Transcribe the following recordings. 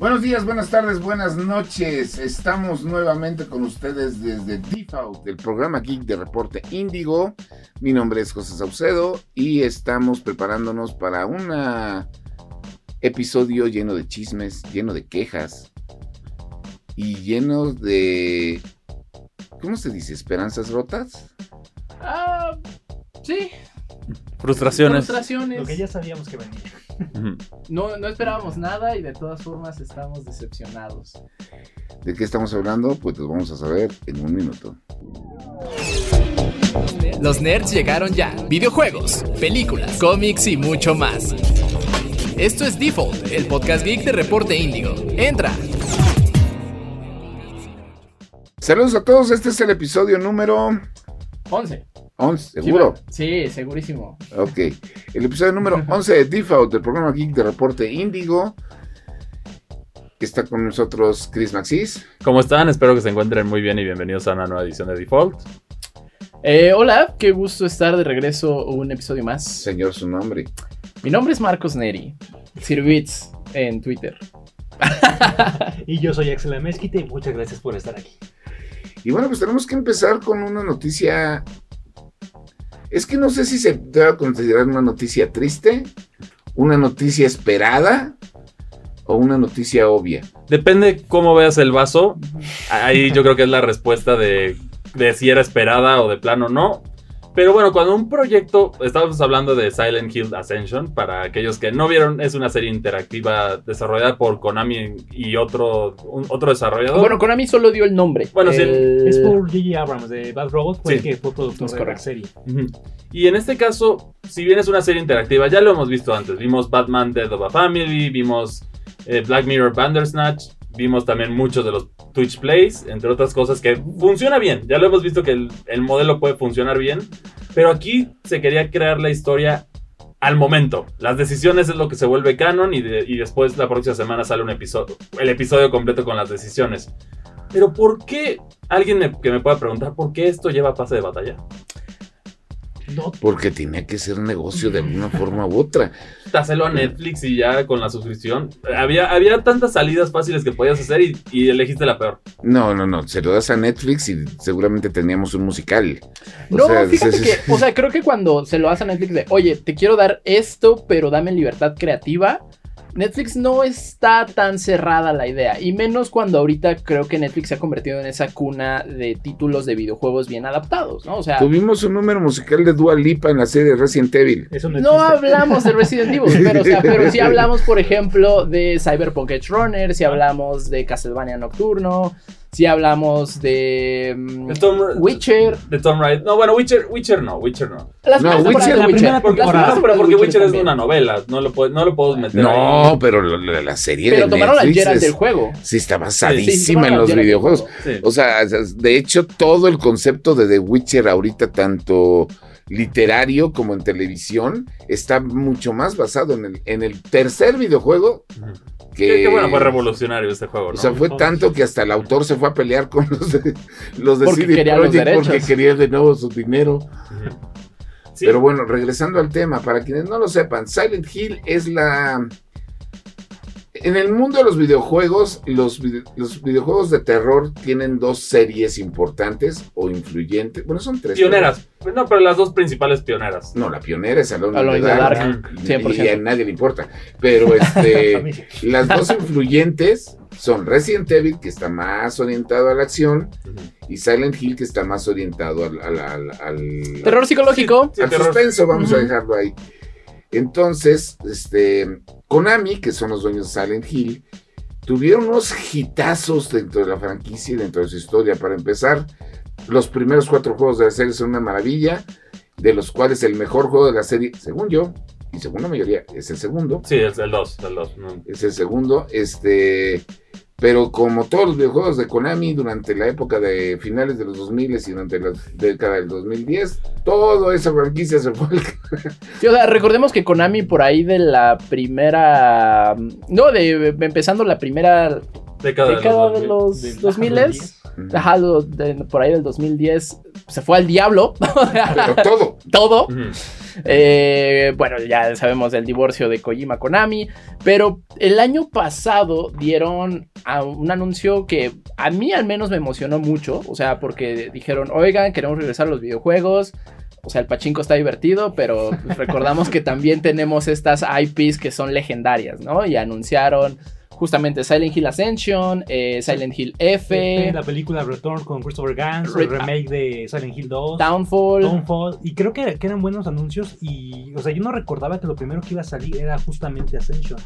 Buenos días, buenas tardes, buenas noches. Estamos nuevamente con ustedes desde Default, el programa Geek de Reporte Índigo. Mi nombre es José Saucedo y estamos preparándonos para un episodio lleno de chismes, lleno de quejas y lleno de... ¿Cómo se dice? ¿Esperanzas rotas? Ah, sí. Frustraciones. Frustraciones. Lo que ya sabíamos que venía. No, no esperábamos nada y de todas formas estamos decepcionados. ¿De qué estamos hablando? Pues lo vamos a saber en un minuto. Los nerds llegaron ya. Videojuegos, películas, cómics y mucho más. Esto es Default, el podcast geek de Reporte Índigo. Entra. Saludos a todos, este es el episodio número 11. 11, ¿seguro? Sí, segurísimo. Ok, el episodio número 11 de Default del programa Geek de Reporte Índigo. Está con nosotros Chris Maxis. ¿Cómo están? Espero que se encuentren muy bien y bienvenidos a una nueva edición de Default. Eh, hola, qué gusto estar de regreso un episodio más. Señor, su nombre. Mi nombre es Marcos Neri, Sirvits en Twitter. y yo soy Axel Amezquite y muchas gracias por estar aquí. Y bueno, pues tenemos que empezar con una noticia es que no sé si se debe considerar una noticia triste, una noticia esperada o una noticia obvia. Depende cómo veas el vaso. Ahí yo creo que es la respuesta de, de si era esperada o de plano no. Pero bueno, cuando un proyecto, estábamos hablando de Silent Hill Ascension, para aquellos que no vieron, es una serie interactiva desarrollada por Konami y otro, otro desarrollador. Bueno, Konami solo dio el nombre. Bueno, sí. Es por J.J. Abrams de Bad Robot, fue que fue productor de la serie. Y en este caso, si bien es una serie interactiva, ya lo hemos visto antes. Vimos Batman Dead of a Family, vimos eh, Black Mirror Bandersnatch, vimos también muchos de los Twitch Plays, entre otras cosas que funciona bien. Ya lo hemos visto que el, modelo puede funcionar bien, pero aquí se quería crear la historia al momento. Las decisiones es lo que se vuelve canon y, y después la próxima semana sale un episodio, el episodio completo con las decisiones. Pero ¿por qué? Alguien que me pueda preguntar, ¿por qué esto lleva pase de batalla? Porque tenía que ser negocio de alguna forma u otra. Dáselo a Netflix y ya con la suscripción. Había, había tantas salidas fáciles que podías hacer y, elegiste la peor. No, no, no. Se lo das a Netflix y seguramente teníamos un musical. no, fíjate que, o sea, creo que cuando se lo das a Netflix de, oye, te quiero dar esto, pero dame libertad creativa Netflix no está tan cerrada la idea, y menos cuando ahorita creo que Netflix se ha convertido en esa cuna de títulos de videojuegos bien adaptados, ¿no? O sea, tuvimos un número musical de Dua Lipa en la serie Resident Evil. no, hablamos de Resident Evil, pero, o sea, pero sí hablamos, por ejemplo, de Cyberpunk Edge Runner, si hablamos de Castlevania Nocturno, si hablamos de, mm, Witcher. De Tom Raider. No, bueno, Witcher, Witcher no, Witcher no. no, Witcher, la Witcher. Porque, porque Witcher, es una novela, no lo, no lo puedo meter. No, pero la, serie pero de tomaron Netflix la del juego. Sí, está basadísima en los videojuegos. O sea, de hecho, todo el concepto de The Witcher ahorita, tanto literario como en televisión, está mucho más basado en el, en el tercer videojuego. Que, bueno, fue revolucionario este juego, ¿no? O sea, fue tanto que hasta el autor se fue a pelear con los de, los de CD Projekt porque quería de nuevo su dinero. Pero bueno, regresando al tema, para quienes no lo sepan, Silent Hill es la en el mundo de los videojuegos, los, los, videojuegos de terror tienen dos series importantes o influyentes. Bueno, son tres. Pioneras. No, pero las dos principales pioneras. No, la pionera es Alone, Alone in the Dark. Y, a nadie le importa. Pero este, las dos influyentes son Resident Evil, que está más orientado a la acción, y Silent Hill, que está más orientado al... terror psicológico. al suspenso, vamos a dejarlo ahí. Entonces, este, Konami, que son los dueños de Silent Hill, tuvieron unos hitazos dentro de la franquicia y dentro de su historia. Para empezar, los primeros cuatro juegos de la serie son una maravilla, de los cuales el mejor juego de la serie, según yo, y según la mayoría, es el segundo. Sí, es el 2, el 2. Es el segundo. Este, pero como todos los videojuegos de Konami durante la época de finales de los 2000 y durante la década del 2010, toda esa franquicia se fue. Sí, o sea, recordemos que Konami por ahí de la primera, no, de empezando la primera década, de los, de 2000, por ahí del 2010 se fue al diablo. Pero todo. todo. Eh, bueno, ya sabemos del divorcio de Kojima Konami, pero el año pasado dieron un anuncio que a mí al menos me emocionó mucho, o sea, porque dijeron, oigan, queremos regresar a los videojuegos. O sea, el pachinko está divertido, pero recordamos que también tenemos estas IPs que son legendarias, ¿no? Y anunciaron justamente Silent Hill Ascension, eh, Silent Hill F, la película Return con Christopher Gans, el remake de Silent Hill 2, Downfall. Downfall. Y creo que, eran buenos anuncios. Y, o sea, yo no recordaba que lo primero que iba a salir era justamente Ascension.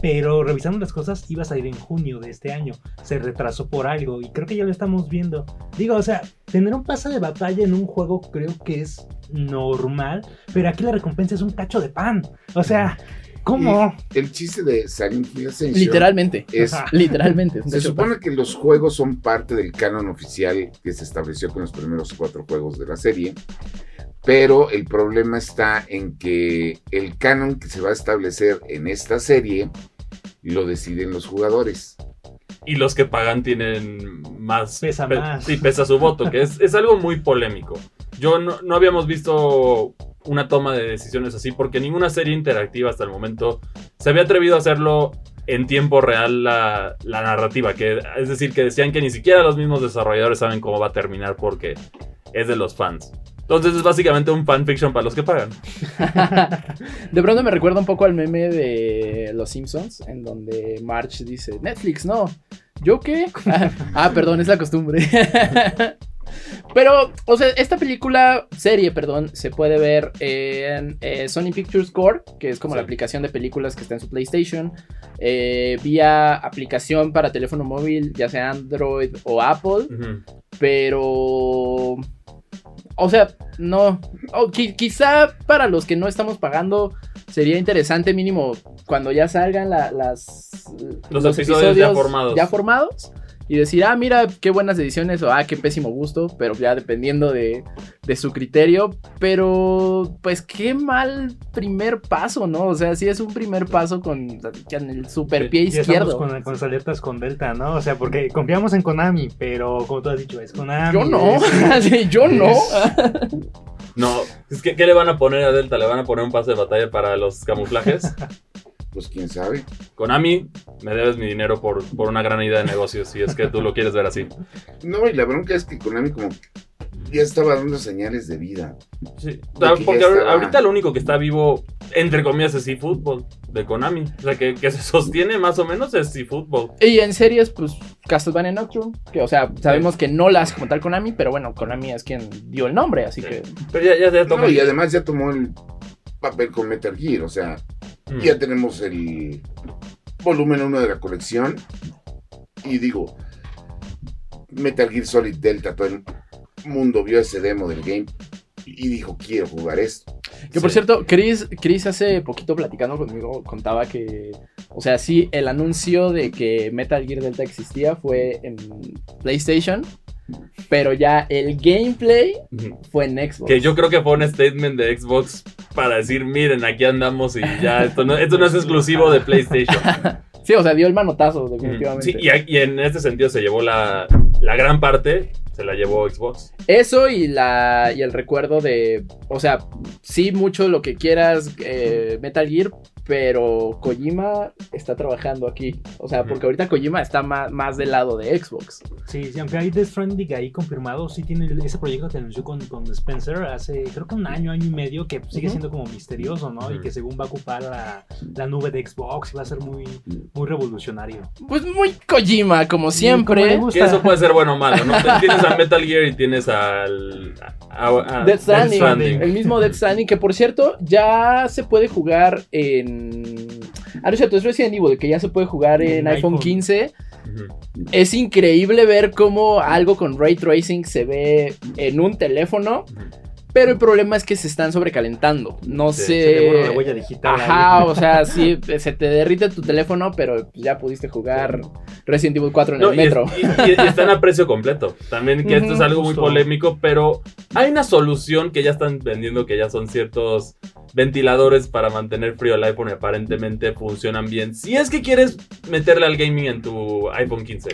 Pero revisando las cosas, iba a salir en junio de este año. Se retrasó por algo y creo que ya lo estamos viendo. Digo, o sea, tener un pase de batalla en un juego creo que es normal, pero aquí la recompensa es un cacho de pan. O sea, ¿Cómo? el chiste de Silent Hill Ascension Literalmente. Es, literalmente. Se supone que los juegos son parte del canon oficial que se estableció con los primeros cuatro juegos de la serie. Pero el problema está en que el canon que se va a establecer en esta serie lo deciden los jugadores. Y los que pagan tienen más. Pesa más. Sí, pesa su voto, que es, algo muy polémico. Yo no, no habíamos visto una toma de decisiones así, porque ninguna serie interactiva hasta el momento se había atrevido a hacerlo en tiempo real la, narrativa, que es decir, que decían que ni siquiera los mismos desarrolladores saben cómo va a terminar porque es de los fans. Entonces es básicamente un fanfiction para los que pagan. de pronto me recuerda un poco al meme de Los Simpsons, en donde March dice, Netflix, no. ¿Yo qué? ah, perdón, es la costumbre. Pero, o sea, esta película, serie, perdón, se puede ver en eh, Sony Pictures Core, que es como la aplicación de películas que está en su PlayStation, eh, vía aplicación para teléfono móvil, ya sea Android o Apple, pero... O sea, no. quizá para los que no estamos pagando sería interesante mínimo cuando ya salgan las los, episodios, ya formados. Ya formados y decir, ah, mira, qué buenas ediciones o ah, qué pésimo gusto, pero ya dependiendo de, su criterio. Pero, pues qué mal primer paso, ¿no? O sea, sí es un primer paso con, el super pie izquierdo. Con, con las alertas con Delta, ¿no? O sea, porque confiamos en Konami, pero como tú has dicho, es Konami. Yo no, yo no. No, es que ¿qué le van a poner a Delta? ¿Le van a poner un pase de batalla para los camuflajes? Pues quién sabe. Konami, me debes mi dinero por, por una gran idea de negocio, si es que tú lo quieres ver así. No, y la bronca es que Konami como ya estaba dando señales de vida. Sí, porque ahorita lo único que está vivo, entre comillas, es eFootball de Konami. O sea, que, se sostiene más o menos es eFootball. Y en series, pues Castlevania Nocturne, que o sea, sabemos que no las como tal Konami, pero bueno, Konami es quien dio el nombre, así que... Pero ya, ya, ya tomó... y además ya tomó el papel con Metal Gear, o sea, mm. ya tenemos el volumen 1 de la colección. Y digo, Metal Gear Solid Delta, todo el mundo vio ese demo del game y dijo, quiero jugar esto. Que por cierto, Chris, Chris hace poquito platicando conmigo contaba que, o sea, sí, el anuncio de que Metal Gear Delta existía fue en PlayStation pero ya el gameplay fue en Xbox. Que yo creo que fue un statement de Xbox para decir, miren, aquí andamos y ya, esto no, esto no es exclusivo de PlayStation. sí, o sea, dio el manotazo, definitivamente. Sí, y, en este sentido se llevó la, la gran parte se la llevó Xbox. Eso y la y el recuerdo de, o sea, sí mucho lo que quieras eh, Metal Gear, pero Kojima está trabajando aquí. O sea, porque ahorita Kojima está más, más del lado de Xbox. Sí, sí, aunque hay Death Stranding ahí confirmado, sí tiene ese proyecto que anunció con, con Spencer hace creo que un año, año y medio, que sigue siendo como misterioso, ¿no? Y que según va a ocupar la, la, nube de Xbox va a ser muy, muy revolucionario. Pues muy Kojima, como siempre. que eso puede ser bueno o malo, ¿no? tienes a Metal Gear y tienes al... A, Death Stranding, El mismo Death Stranding, que por cierto, ya se puede jugar en Ah, no es cierto, es Resident Evil, que ya se puede jugar en, iPhone, 15. Es increíble ver cómo algo con ray tracing se ve en un teléfono. Pero el problema es que se están sobrecalentando. No sé. la huella digital. Ajá, o sea, sí, se te derrite tu teléfono, pero ya pudiste jugar Resident Evil 4 en el metro. Y, están a precio completo. También que esto es algo muy polémico, pero hay una solución que ya están vendiendo que ya son ciertos ventiladores para mantener frío el iPhone y aparentemente funcionan bien. Si es que quieres meterle al gaming en tu iPhone 15.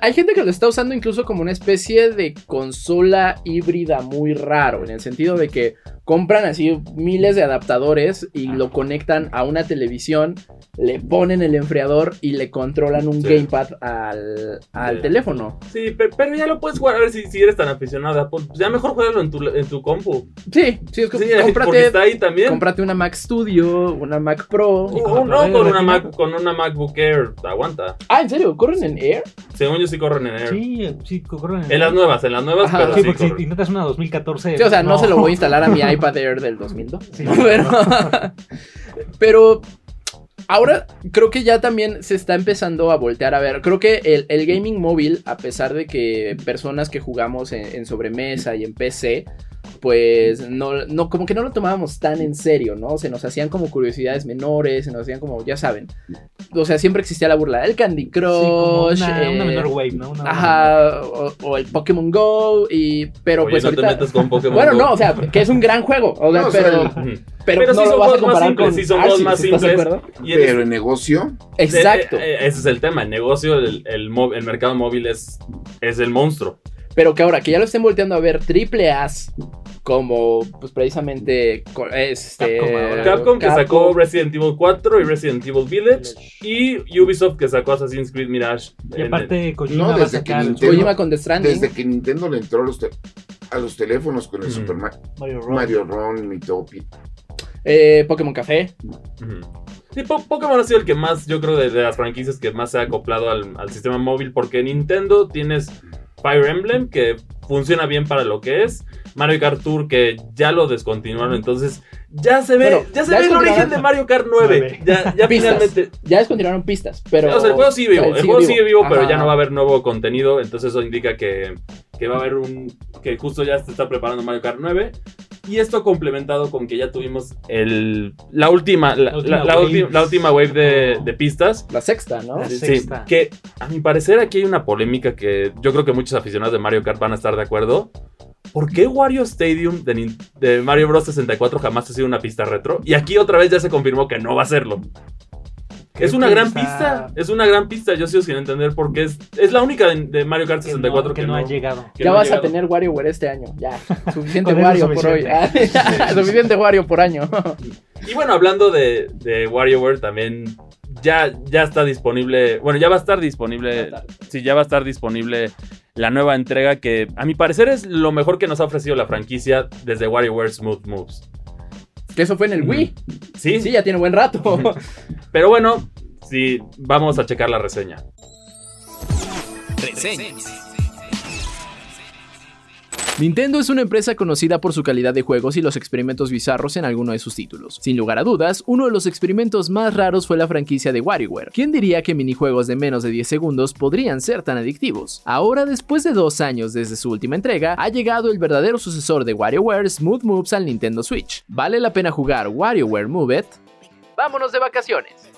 hay gente que lo está usando incluso como una especie de consola híbrida muy raro, en el sentido de que, compran así miles de adaptadores y lo conectan a una televisión, le ponen el enfriador y le controlan un gamepad al, teléfono. Sí, pero, ya lo puedes jugar a ver si, si eres tan aficionada. Pues ya mejor jueguelo en tu, en tu compu. Sí, sí, es como, cómprate, está ahí también. Cómprate una Mac Studio, una Mac Pro. no, con una, Mac, con una MacBook Air, aguanta. Ah, ¿en serio? ¿Corren en Air? Según yo sí corren en Air. Sí, sí, corren en En las nuevas, en las nuevas, pero sí, porque si intentas una 2014... Sí, o sea, no. se lo voy a instalar a mi iPad Air del 2002. Sí, pero, pero ahora creo que ya también se está empezando a voltear a ver. Creo que el, gaming móvil, a pesar de que personas que jugamos en sobremesa y en PC pues no, no, como que no lo tomábamos tan en serio, ¿no? Se nos hacían como curiosidades menores, se nos hacían como, ya saben. O sea, siempre existía la burla. El Candy Crush. una, eh, menor wave, ¿no? ajá, o, el Pokémon Go, y, pero pues no te metas con Pokémon Bueno, no, o sea, que es un gran juego, o sea, pero... pero, no lo vas a comparar con sí son juegos más simples. Pero el negocio. Exacto. Eh, ese es el tema. El negocio, el, el, el mercado móvil es, es el monstruo. Pero que ahora que ya lo estén volteando a ver triple A's como pues precisamente este Capcom, que sacó Resident Evil 4 y Resident Evil Village y Ubisoft que sacó Assassin's Creed Mirage. Y aparte Kojima, no, desde que Nintendo, con The Stranding. Desde que Nintendo le entró a los, a los teléfonos con el Super Mario Run, Mario Ron eh, Pokémon Café. Sí, Pokémon ha sido el que más, yo creo, de, las franquicias que más se ha acoplado al, al sistema móvil, porque Nintendo tienes Fire Emblem, que funciona bien para lo que es. Mario Kart Tour, que ya lo descontinuaron, entonces ya se ve, ya se ve el origen de Mario Kart 9. Ya, ya finalmente. Ya descontinuaron pistas, pero. O sea, el juego sigue vivo. El, juego sigue vivo, pero ya no va a haber nuevo contenido. Entonces eso indica que, que va a haber un. que justo ya se está preparando Mario Kart 9. Y esto complementado con que ya tuvimos el, la última la, última, wave de, de, pistas. La sexta, ¿no? sí, que a mi parecer aquí hay una polémica que yo creo que muchos aficionados de Mario Kart van a estar de acuerdo. ¿Por qué Wario Stadium de, de, Mario Bros 64 jamás ha sido una pista retro? Y aquí otra vez ya se confirmó que no va a serlo es una gran pista, es una gran pista. Yo sigo sin entender por qué es, es la única de, Mario Kart 64 que, no, ha llegado. Ya vas a tener WarioWare este año, ya. Suficiente Wario por hoy. suficiente Wario por año. y bueno, hablando de, de WarioWare, también ya, ya está disponible. Bueno, ya va a estar disponible. Sí, ya va a estar disponible la nueva entrega que, a mi parecer, es lo mejor que nos ha ofrecido la franquicia desde WarioWare Smooth Moves. Que eso fue en el Wii. Sí. Sí, ya tiene buen rato. Pero bueno, sí, vamos a checar la reseña. Reseñas. Nintendo es una empresa conocida por su calidad de juegos y los experimentos bizarros en alguno de sus títulos. Sin lugar a dudas, uno de los experimentos más raros fue la franquicia de WarioWare. ¿Quién diría que minijuegos de menos de 10 segundos podrían ser tan adictivos? Ahora, después de dos años desde su última entrega, ha llegado el verdadero sucesor de WarioWare Smooth Moves al Nintendo Switch. ¿Vale la pena jugar WarioWare Move It? ¡Vámonos de vacaciones!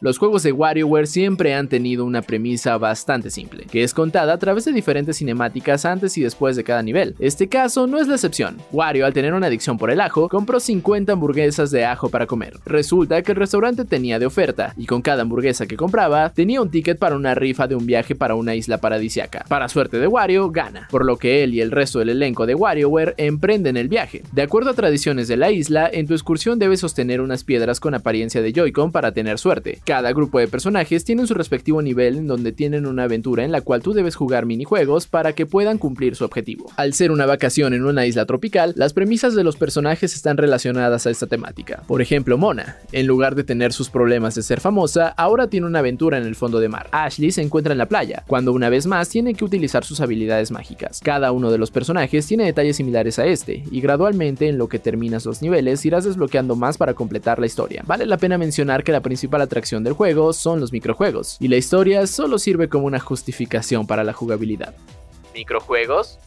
Los juegos de WarioWare siempre han tenido una premisa bastante simple, que es contada a través de diferentes cinemáticas antes y después de cada nivel. Este caso no es la excepción. Wario, al tener una adicción por el ajo, compró 50 hamburguesas de ajo para comer. Resulta que el restaurante tenía de oferta, y con cada hamburguesa que compraba, tenía un ticket para una rifa de un viaje para una isla paradisiaca. Para suerte de Wario, gana, por lo que él y el resto del elenco de WarioWare emprenden el viaje. De acuerdo a tradiciones de la isla, en tu excursión debes sostener unas piedras con apariencia de Joy-Con para tener suerte. Cada grupo de personajes tienen su respectivo nivel en donde tienen una aventura en la cual tú debes jugar minijuegos para que puedan cumplir su objetivo. Al ser una vacación en una isla tropical, las premisas de los personajes están relacionadas a esta temática. Por ejemplo, Mona, en lugar de tener sus problemas de ser famosa, ahora tiene una aventura en el fondo de mar. Ashley se encuentra en la playa, cuando una vez más tiene que utilizar sus habilidades mágicas. Cada uno de los personajes tiene detalles similares a este, y gradualmente en lo que terminas los niveles irás desbloqueando más para completar la historia. Vale la pena mencionar que la principal atracción del juego son los microjuegos, y la historia solo sirve como una justificación para la jugabilidad. ¿Microjuegos?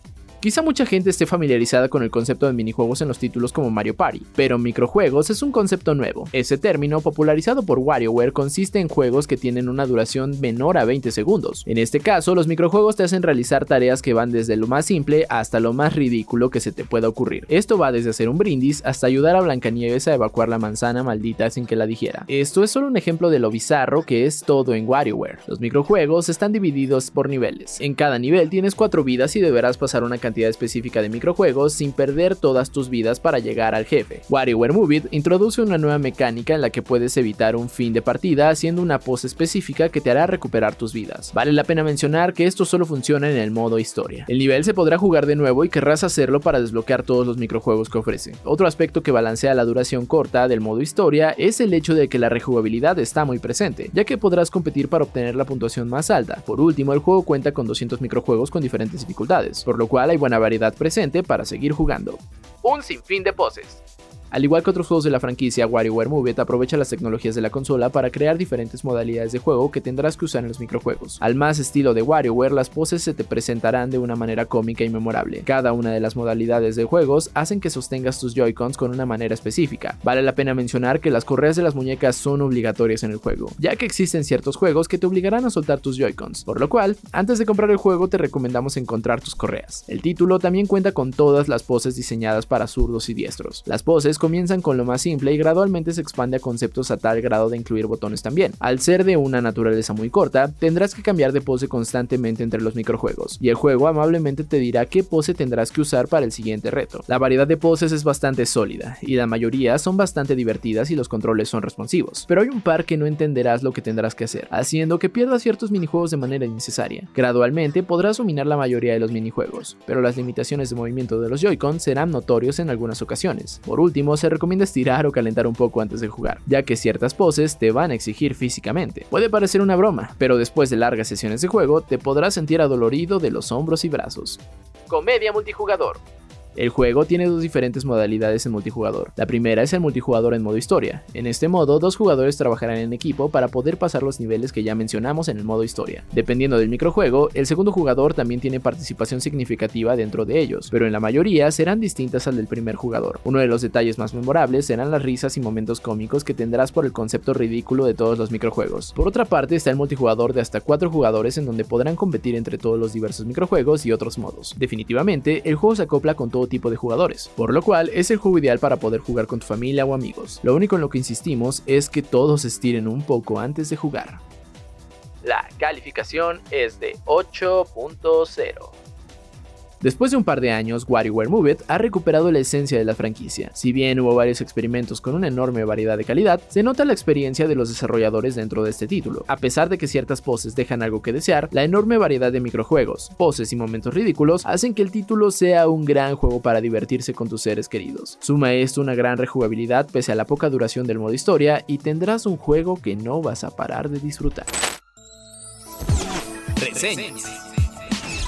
Quizá mucha gente esté familiarizada con el concepto de minijuegos en los títulos como Mario Party, pero microjuegos es un concepto nuevo. Ese término, popularizado por WarioWare, consiste en juegos que tienen una duración menor a 20 segundos. En este caso, los microjuegos te hacen realizar tareas que van desde lo más simple hasta lo más ridículo que se te pueda ocurrir. Esto va desde hacer un brindis hasta ayudar a Blancanieves a evacuar la manzana maldita sin que la dijera. Esto es solo un ejemplo de lo bizarro que es todo en WarioWare. Los microjuegos están divididos por niveles. En cada nivel tienes cuatro vidas y deberás pasar una cantidad cantidad específica de microjuegos sin perder todas tus vidas para llegar al jefe. WarioWare Move introduce una nueva mecánica en la que puedes evitar un fin de partida haciendo una pose específica que te hará recuperar tus vidas. Vale la pena mencionar que esto solo funciona en el modo historia. El nivel se podrá jugar de nuevo y querrás hacerlo para desbloquear todos los microjuegos que ofrece. Otro aspecto que balancea la duración corta del modo historia es el hecho de que la rejugabilidad está muy presente, ya que podrás competir para obtener la puntuación más alta. Por último, el juego cuenta con 200 microjuegos con diferentes dificultades, por lo cual hay buena variedad presente para seguir jugando. Un sinfín de poses. Al igual que otros juegos de la franquicia, WarioWare Move It aprovecha las tecnologías de la consola para crear diferentes modalidades de juego que tendrás que usar en los microjuegos. Al más estilo de WarioWare, las poses se te presentarán de una manera cómica y memorable. Cada una de las modalidades de juegos hacen que sostengas tus Joy-Cons con una manera específica. Vale la pena mencionar que las correas de las muñecas son obligatorias en el juego, ya que existen ciertos juegos que te obligarán a soltar tus Joy-Cons, por lo cual, antes de comprar el juego te recomendamos encontrar tus correas. El título también cuenta con todas las poses diseñadas para zurdos y diestros. Las poses comienzan con lo más simple y gradualmente se expande a conceptos a tal grado de incluir botones también. Al ser de una naturaleza muy corta, tendrás que cambiar de pose constantemente entre los microjuegos, y el juego amablemente te dirá qué pose tendrás que usar para el siguiente reto. La variedad de poses es bastante sólida, y la mayoría son bastante divertidas y los controles son responsivos, pero hay un par que no entenderás lo que tendrás que hacer, haciendo que pierdas ciertos minijuegos de manera innecesaria. Gradualmente podrás dominar la mayoría de los minijuegos, pero las limitaciones de movimiento de los Joy-Con serán notorios en algunas ocasiones. Por último, se recomienda estirar o calentar un poco antes de jugar, ya que ciertas poses te van a exigir físicamente. Puede parecer una broma, pero después de largas sesiones de juego te podrás sentir adolorido de los hombros y brazos. Comedia multijugador. El juego tiene dos diferentes modalidades en multijugador. La primera es el multijugador en modo historia. En este modo, dos jugadores trabajarán en equipo para poder pasar los niveles que ya mencionamos en el modo historia. Dependiendo del microjuego, el segundo jugador también tiene participación significativa dentro de ellos, pero en la mayoría serán distintas al del primer jugador. Uno de los detalles más memorables serán las risas y momentos cómicos que tendrás por el concepto ridículo de todos los microjuegos. Por otra parte está el multijugador de hasta 4 jugadores en donde podrán competir entre todos los diversos microjuegos y otros modos. Definitivamente, el juego se acopla con todo tipo de jugadores, por lo cual es el juego ideal para poder jugar con tu familia o amigos. Lo único en lo que insistimos es que todos estiren un poco antes de jugar. La calificación es de 8.0. Después de un par de años, WarioWare Move It ha recuperado la esencia de la franquicia. Si bien hubo varios experimentos con una enorme variedad de calidad, se nota la experiencia de los desarrolladores dentro de este título. A pesar de que ciertas poses dejan algo que desear, la enorme variedad de microjuegos, poses y momentos ridículos hacen que el título sea un gran juego para divertirse con tus seres queridos. Suma esto una gran rejugabilidad pese a la poca duración del modo historia y tendrás un juego que no vas a parar de disfrutar.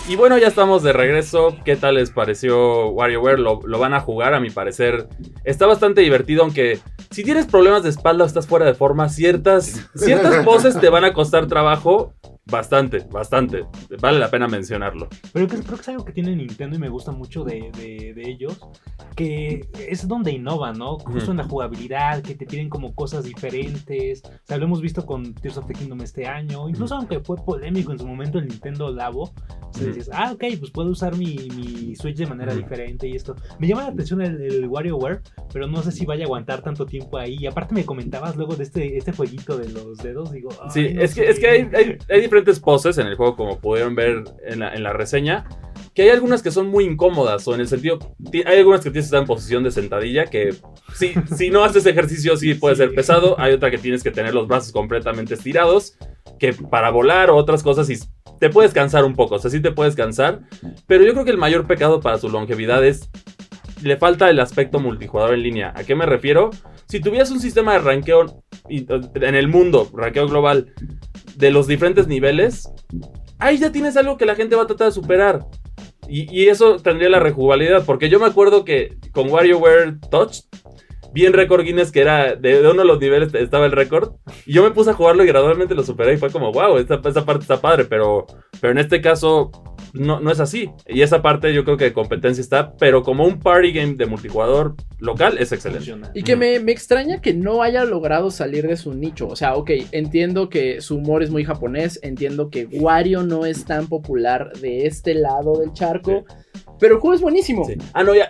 Y bueno, ya estamos de regreso. ¿Qué tal les pareció WarioWare? Lo, lo van a jugar, a mi parecer. Está bastante divertido, aunque si tienes problemas de espalda o estás fuera de forma, ciertas, ciertas poses te van a costar trabajo. Bastante, bastante. Vale la pena mencionarlo. Pero creo que es algo que tiene Nintendo y me gusta mucho de, ellos, que es donde innovan, ¿no? Justo en la jugabilidad, que te tienen como cosas diferentes. O sea, lo hemos visto con Tears of the Kingdom este año. Incluso aunque fue polémico en su momento el Nintendo Labo, se dices, ah, ok, pues puedo usar mi, Switch de manera diferente y esto. Me llama la atención el, el WarioWare, pero no sé si vaya a aguantar tanto tiempo ahí. Y aparte me comentabas luego de este, este jueguito de los dedos, digo... Sí, es, que, es que hay, hay diferentes poses en el juego, como pudieron ver en la, en la reseña que hay algunas que son muy incómodas, o en el sentido, hay algunas que tienes que estar en posición de sentadilla, que si, si no haces ejercicio sí puede ser pesado, hay otra que tienes que tener los brazos completamente estirados, que para volar o otras cosas y te puedes cansar un poco, o sea, sí te puedes cansar, pero yo creo que el mayor pecado para su longevidad es, le falta el aspecto multijugador en línea. ¿A qué me refiero? Si tuvieras un sistema de ranqueo en el mundo, ranqueo global, de los diferentes niveles, ahí ya tienes algo que la gente va a tratar de superar. Y, eso tendría la rejugabilidad, porque yo me acuerdo que con WarioWare Touch vi en Record Guinness que era de, uno de los niveles estaba el récord. Y yo me puse a jugarlo y gradualmente lo superé y fue como, wow, esta parte está padre, pero, pero en este caso no, no es así. Y esa parte yo creo que de competencia está, pero como un party game de multijugador local es excelente. Y que me, extraña que no haya logrado salir de su nicho. O sea, ok, entiendo que su humor es muy japonés, entiendo que Wario no es tan popular de este lado del charco. Pero el juego es buenísimo. Ah, no, ya,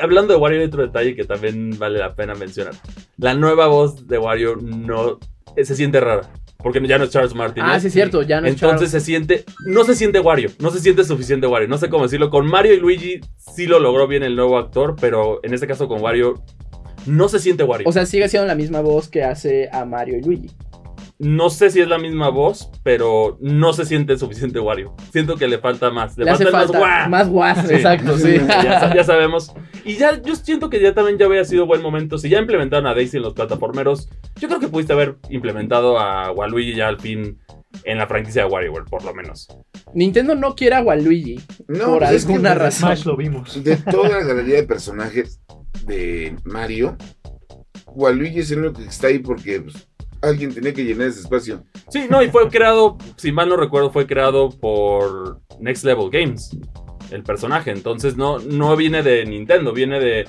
hablando de Wario hay otro detalle que también vale la pena mencionar. La nueva voz de Wario no se siente rara. Porque ya no es Charles Martínez. Ah, sí, es cierto, ya no es Entonces se siente. No se siente Wario. No se siente suficiente Wario. No sé cómo decirlo. Con Mario y Luigi sí lo logró bien el nuevo actor. Pero en este caso con Wario. No se siente Wario. O sea, sigue siendo la misma voz que hace a Mario y Luigi. No sé si es la misma voz, pero no se siente suficiente Wario. Siento que le falta más. Le, falta, más guas. Más guas, exacto, sí. Ya, sabemos. Y ya yo siento que ya también ya había sido buen momento. Si ya implementaron a Daisy en los plataformeros, yo creo que pudiste haber implementado a Waluigi ya al fin en la franquicia de WarioWare, por lo menos. Nintendo no quiere a Waluigi. No, por pues alguna razón. lo vimos. De toda la galería de personajes de Mario, Waluigi es el único que está ahí porque pues, alguien tenía que llenar ese espacio. Sí, no, y fue creado, si mal no recuerdo, fue creado por Next Level Games, el personaje. Entonces no, no viene de Nintendo, viene de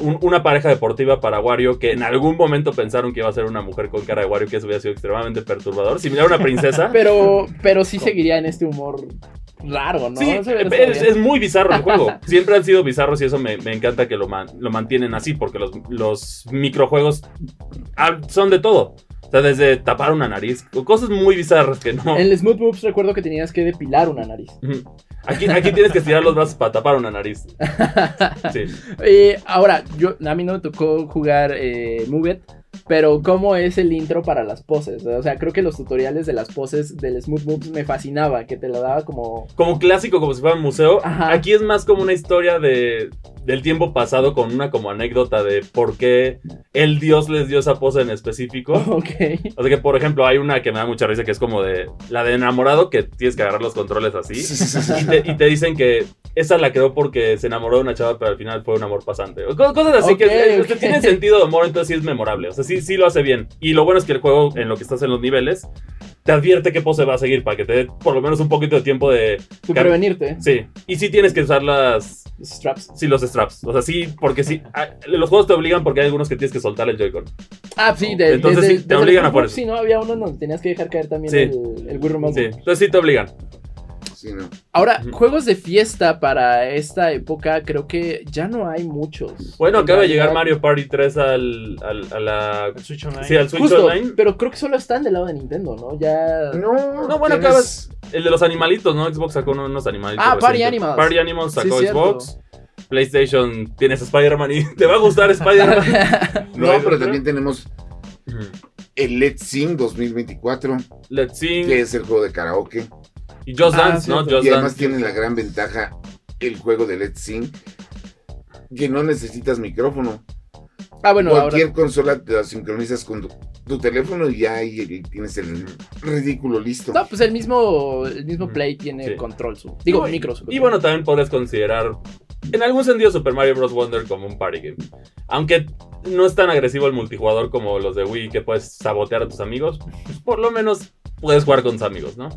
una pareja deportiva para Wario que en algún momento pensaron que iba a ser una mujer con cara de Wario, que eso hubiera sido extremadamente perturbador. Similar a una princesa. pero, pero sí seguiría en este humor raro, ¿no? Sí, es, muy bizarro el juego. Siempre han sido bizarros y eso me, encanta que lo, lo, mantienen así, porque los, los microjuegos son de todo. O sea, desde tapar una nariz, cosas muy bizarras que no. En el Smooth Moves recuerdo que tenías que depilar una nariz. Aquí, aquí tienes que estirar los brazos para tapar una nariz. Sí. Eh, ahora, yo, a mí no me tocó jugar eh, Move pero cómo es el intro para las poses. O sea, creo que los tutoriales de las poses del Smooth Moves me fascinaba, que te lo daba como... Como clásico, como si fuera un museo. Aquí es más como una historia de, del tiempo pasado con una como anécdota de por qué el dios les dio esa pose en específico. Ok. O sea que, por ejemplo, hay una que me da mucha risa que es como de la de enamorado, que tienes que agarrar los controles así. y, te, y, te, dicen que esa la creó porque se enamoró de una chava, pero al final fue un amor pasante. Cosas así que eh, tienen sentido de amor, entonces sí es memorable. O sea, sí, sí lo hace bien. Y lo bueno es que el juego, en lo que estás en los niveles, te advierte qué pose va a seguir para que te dé por lo menos un poquito de tiempo de... prevenirte. Sí. Y sí tienes que usar las... Straps. Sí, los straps. O sea, sí, porque sí. Ah, los juegos te obligan porque hay algunos que tienes que soltar el Joy-Con. Ah, sí. De, entonces sí, te obligan a por eso. Sí, no, había uno donde tenías que dejar caer también el, el Wii Remote. Sí, entonces sí te obligan. Ahora, juegos de fiesta para esta época, creo que ya no hay muchos. Bueno, acaba de llegar Mario Party 3 al, a la Switch Online. Sí, al Switch Online. Pero creo que solo están del lado de Nintendo, ¿no? Ya. No, no bueno, acabas. El de los animalitos, ¿no? Xbox sacó unos animalitos. Ah, Party Animals. Party Animals sacó Xbox. PlayStation tienes Spider-Man y te va a gustar Spider-Man. no, pero también tenemos el Let's Sing 2024. Let's Sing. Que es el juego de karaoke. Y Just ah, Dance, ¿no? Just y además tiene la gran ventaja el juego de Let's Sing que no necesitas micrófono. Ah, bueno, Cualquier consola te la sincronizas con tu, teléfono y ya ahí tienes el ridículo listo. No, pues el mismo, el mismo Play tiene control, su, digo, micro. y bueno, también puedes considerar en algún sentido Super Mario Bros. Wonder como un party game. Aunque no es tan agresivo el multijugador como los de Wii que puedes sabotear a tus amigos, pues por lo menos puedes jugar con tus amigos, ¿no?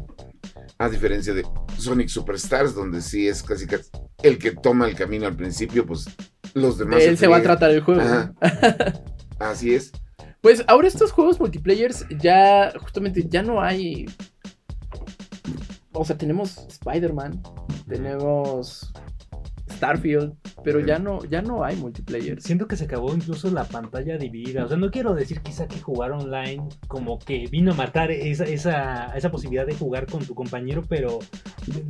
A diferencia de Sonic Superstars, donde sí es casi, el que toma el camino al principio, pues los demás. Él se, va a tratar el juego. Así es. Pues ahora estos juegos multiplayers ya, justamente, ya no hay. O sea, tenemos Spider-Man, tenemos Starfield, pero ya no, ya no hay multiplayer. Siento que se acabó incluso la pantalla dividida. O sea, no quiero decir quizá que jugar online como que vino a matar esa, esa, esa posibilidad de jugar con tu compañero, pero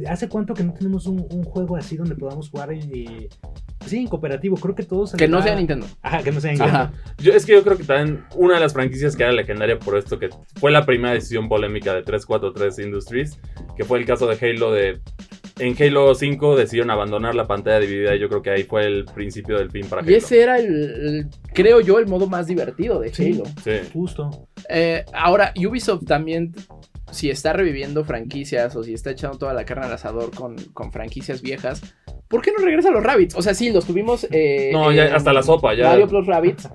¿hace cuánto que no tenemos un, juego así donde podamos jugar eh, sí, en cooperativo? Creo que todos... Que no sea Nintendo. Ajá, que no sea Nintendo. Yo, es que yo creo que también una de las franquicias que era legendaria por esto, que fue la primera decisión polémica de 343 Industries, que fue el caso de Halo de en Halo 5 decidieron abandonar la pantalla dividida y yo creo que ahí fue el principio del fin para Halo. Y ese era el, creo yo, el modo más divertido de Halo. Sí, justo. Eh, ahora, Ubisoft también, si está reviviendo franquicias o si está echando toda la carne al asador con, con franquicias viejas, ¿por qué no regresa a los Rabbits? O sea, sí, los tuvimos... Eh, no, ya hasta la sopa, ya. Mario Plus Rabbits.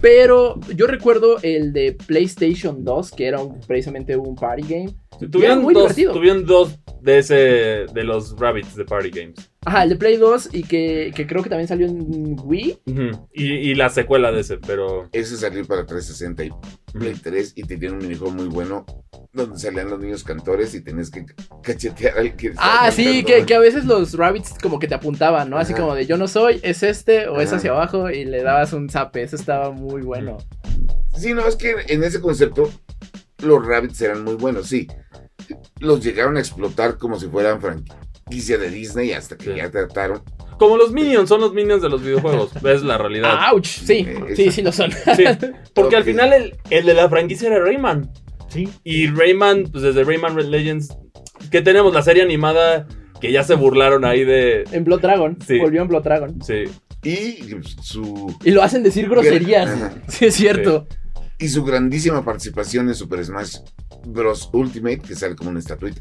Pero yo recuerdo el de PlayStation 2, que era precisamente un party game. Tuvieron, muy dos, tuvieron dos de ese de los Rabbits de Party Games. Ajá, el de Play 2 y que, creo que también salió en Wii. y, la secuela de ese, pero. Ese salió para 360 y Play 3 y tenían un minijuego muy bueno donde salían los niños cantores y tenías que cachetear al que. Ah, sí, que, a veces los Rabbits como que te apuntaban, ¿no? Así como de yo no soy, es este o es hacia abajo y le dabas un zape. Eso estaba muy bueno. Sí, no, es que en ese concepto los rabbits eran muy buenos, sí. Los llegaron a explotar como si fueran franquicia de Disney hasta que ya trataron. Como los Minions, son los Minions de los videojuegos. Es la realidad. ¡Auch! Sí, eh, sí, sí lo son. porque al final el, el, de la franquicia era Rayman. Sí. Y Rayman, pues desde Rayman Legends, que tenemos la serie animada que ya se burlaron ahí de. En Blood Dragon. Sí. Volvió en Blood Dragon. Sí. Y su. Y lo hacen decir groserías. Sí, es cierto. Y su grandísima participación en Super Smash Bros. Ultimate, que sale como una estatuita.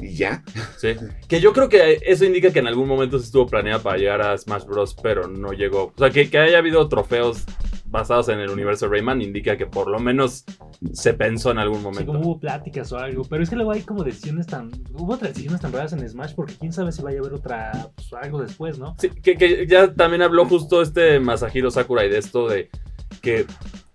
Y ya. Sí. Que yo creo que eso indica que en algún momento se estuvo planeado para llegar a Smash Bros. pero no llegó. O sea, que, que haya habido trofeos basados en el universo Rayman indica que por lo menos se pensó en algún momento. Sí, como hubo pláticas o algo, pero es que luego hay como decisiones tan... Hubo otras decisiones tan raras en Smash porque quién sabe si vaya a haber otra... Pues, algo después, ¿no? Sí, que, ya también habló justo este Masahiro Sakurai de esto de que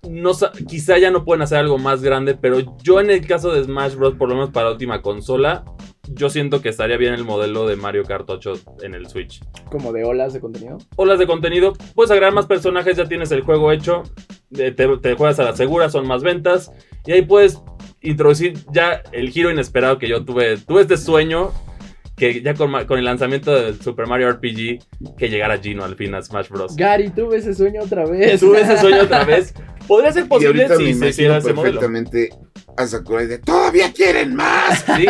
no, quizá ya no pueden hacer algo más grande, pero yo en el caso de Smash Bros, por lo menos para la última consola, yo siento que estaría bien el modelo de Mario Kart 8 en el Switch. ¿Como de olas de contenido? Olas de contenido. Puedes agregar más personajes, ya tienes el juego hecho. Te, te juegas a la segura, son más ventas. Y ahí puedes introducir ya el giro inesperado que yo tuve. Tuve este sueño que ya con, el lanzamiento del Super Mario RPG, que llegara Gino al fin a Smash Bros. Gary, tuve ese sueño otra vez. Tuve ese sueño otra vez. Podría ser posible si se hiciera ese modelo. a Sakurai de ¡Todavía quieren más! Sí,